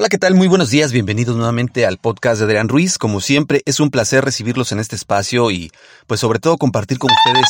Hola, ¿qué tal? Muy buenos días, bienvenidos nuevamente al podcast de Adrián Ruiz. Como siempre, es un placer recibirlos en este espacio y pues sobre todo compartir con ustedes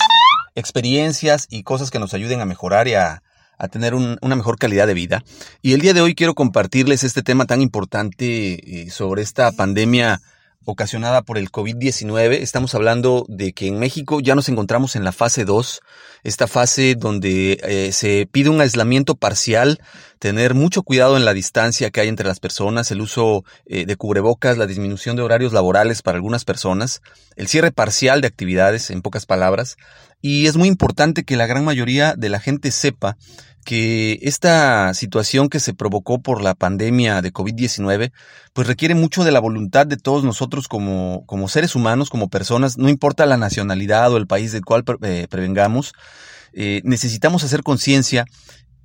experiencias y cosas que nos ayuden a mejorar y a, tener una mejor calidad de vida. Y el día de hoy quiero compartirles este tema tan importante eh, sobre esta pandemia ocasionada por el COVID-19. Estamos hablando de que en México ya nos encontramos en la fase 2, esta fase donde eh, se pide un aislamiento parcial, tener mucho cuidado en la distancia que hay entre las personas, el uso eh, de cubrebocas, la disminución de horarios laborales para algunas personas, el cierre parcial de actividades, en pocas palabras. Y es muy importante que la gran mayoría de la gente sepa que esta situación que se provocó por la pandemia de COVID-19, pues requiere mucho de la voluntad de todos nosotros como, como seres humanos, como personas, no importa la nacionalidad o el país del cual eh, prevengamos, eh, necesitamos hacer conciencia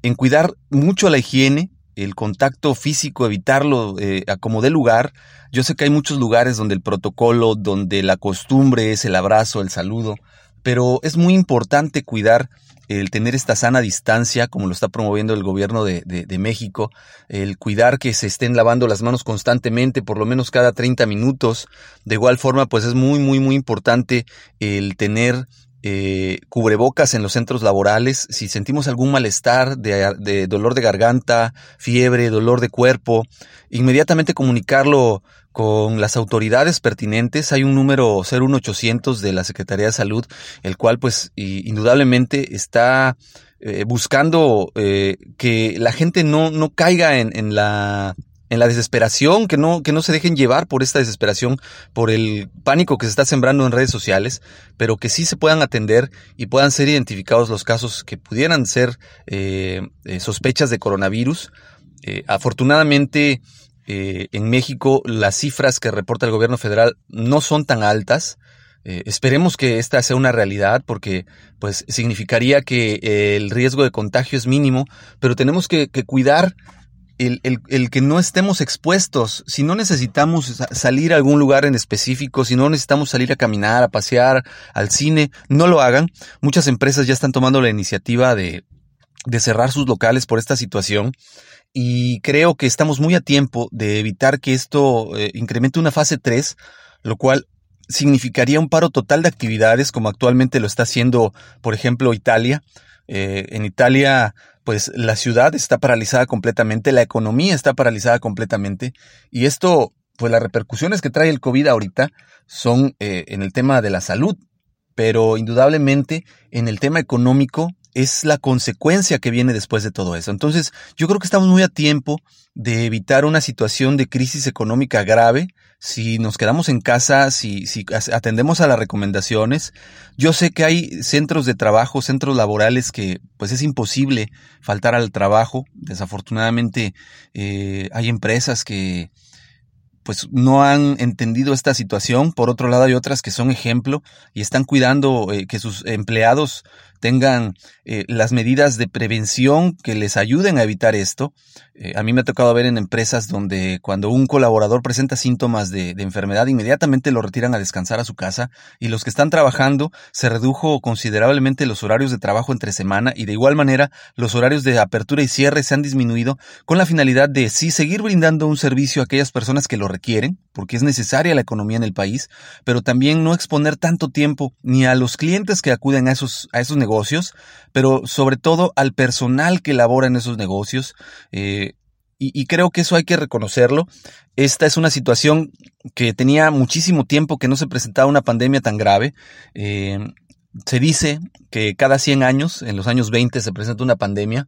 en cuidar mucho la higiene, el contacto físico, evitarlo eh, a como dé lugar. Yo sé que hay muchos lugares donde el protocolo, donde la costumbre es el abrazo, el saludo, pero es muy importante cuidar el tener esta sana distancia, como lo está promoviendo el gobierno de, México, el cuidar que se estén lavando las manos constantemente, por lo menos cada 30 minutos. De igual forma, pues es muy, muy, muy importante el tener eh, cubrebocas en los centros laborales. Si sentimos algún malestar de, de, dolor de garganta, fiebre, dolor de cuerpo, inmediatamente comunicarlo con las autoridades pertinentes. Hay un número 01800 de la Secretaría de Salud, el cual pues indudablemente está eh, buscando eh, que la gente no, no caiga en, en la en la desesperación, que no, que no se dejen llevar por esta desesperación, por el pánico que se está sembrando en redes sociales, pero que sí se puedan atender y puedan ser identificados los casos que pudieran ser eh, eh, sospechas de coronavirus. Eh, afortunadamente, en México las cifras que reporta el gobierno federal no son tan altas. esperemos que esta sea una realidad porque pues significaría que el riesgo de contagio es mínimo, pero tenemos que, que cuidar el, que no estemos expuestos, si no necesitamos salir a algún lugar en específico, si no necesitamos salir a caminar, a pasear, al cine, no lo hagan. Muchas empresas ya están tomando la iniciativa de, cerrar sus locales por esta situación y creo que estamos muy a tiempo de evitar que esto eh, incremente una fase 3, lo cual significaría un paro total de actividades como actualmente lo está haciendo, por ejemplo, Italia. Eh, en Italia pues la ciudad está paralizada completamente, la economía está paralizada completamente y esto, pues las repercusiones que trae el COVID ahorita son eh, en el tema de la salud, pero indudablemente en el tema económico es la consecuencia que viene después de todo eso. Entonces, yo creo que estamos muy a tiempo de evitar una situación de crisis económica grave si nos quedamos en casa, si, si atendemos a las recomendaciones. Yo sé que hay centros de trabajo, centros laborales que pues es imposible faltar al trabajo. Desafortunadamente eh, hay empresas que pues no han entendido esta situación. Por otro lado, hay otras que son ejemplo y están cuidando eh, que sus empleados tengan eh, las medidas de prevención que les ayuden a evitar esto. Eh, a mí me ha tocado ver en empresas donde cuando un colaborador presenta síntomas de, enfermedad, inmediatamente lo retiran a descansar a su casa y los que están trabajando se redujo considerablemente los horarios de trabajo entre semana y de igual manera los horarios de apertura y cierre se han disminuido con la finalidad de sí seguir brindando un servicio a aquellas personas que lo requieren, porque es necesaria la economía en el país, pero también no exponer tanto tiempo ni a los clientes que acuden a esos, a esos negocios pero sobre todo al personal que labora en esos negocios. Eh, y, creo que eso hay que reconocerlo. Esta es una situación que tenía muchísimo tiempo que no se presentaba una pandemia tan grave. Eh, se dice que cada 100 años, en los años 20, se presenta una pandemia.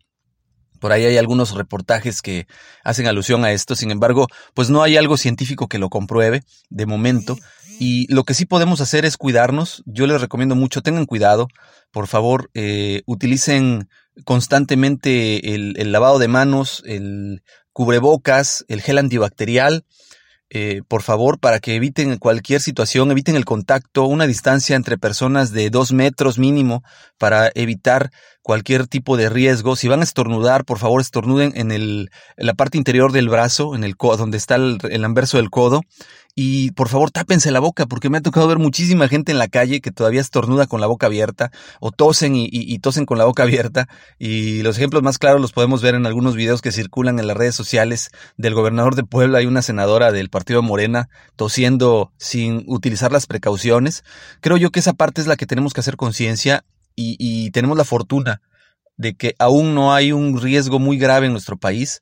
Por ahí hay algunos reportajes que hacen alusión a esto, sin embargo, pues no hay algo científico que lo compruebe de momento. Y lo que sí podemos hacer es cuidarnos. Yo les recomiendo mucho, tengan cuidado, por favor, eh, utilicen constantemente el, lavado de manos, el cubrebocas, el gel antibacterial, eh, por favor, para que eviten cualquier situación, eviten el contacto, una distancia entre personas de dos metros mínimo para evitar cualquier tipo de riesgo. Si van a estornudar, por favor estornuden en, el, en la parte interior del brazo, en el donde está el, el anverso del codo. Y por favor, tápense la boca, porque me ha tocado ver muchísima gente en la calle que todavía estornuda con la boca abierta, o tosen y, y, tosen con la boca abierta. Y los ejemplos más claros los podemos ver en algunos videos que circulan en las redes sociales del gobernador de Puebla. Hay una senadora del partido Morena tosiendo sin utilizar las precauciones. Creo yo que esa parte es la que tenemos que hacer conciencia y, tenemos la fortuna de que aún no hay un riesgo muy grave en nuestro país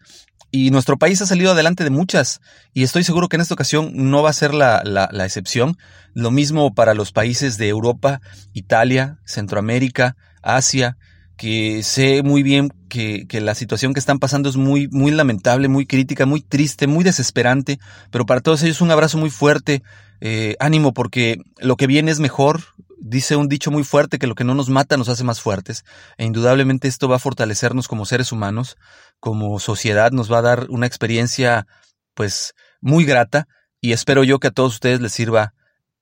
y nuestro país ha salido adelante de muchas y estoy seguro que en esta ocasión no va a ser la, la, excepción. Lo mismo para los países de Europa, Italia, Centroamérica, Asia, que sé muy bien que, que, la situación que están pasando es muy, muy lamentable, muy crítica, muy triste, muy desesperante, pero para todos ellos un abrazo muy fuerte, eh, ánimo porque lo que viene es mejor, dice un dicho muy fuerte que lo que no nos mata nos hace más fuertes, e indudablemente esto va a fortalecernos como seres humanos, como sociedad, nos va a dar una experiencia pues muy grata y espero yo que a todos ustedes les sirva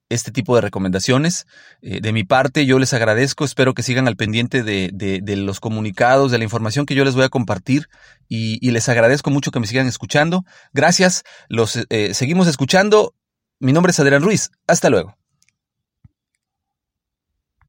este tipo de recomendaciones. Eh, de mi parte, yo les agradezco, espero que sigan al pendiente de, de, los comunicados, de la información que yo les voy a compartir y, les agradezco mucho que me sigan escuchando. Gracias, los eh, seguimos escuchando. Mi nombre es Adrián Ruiz. Hasta luego.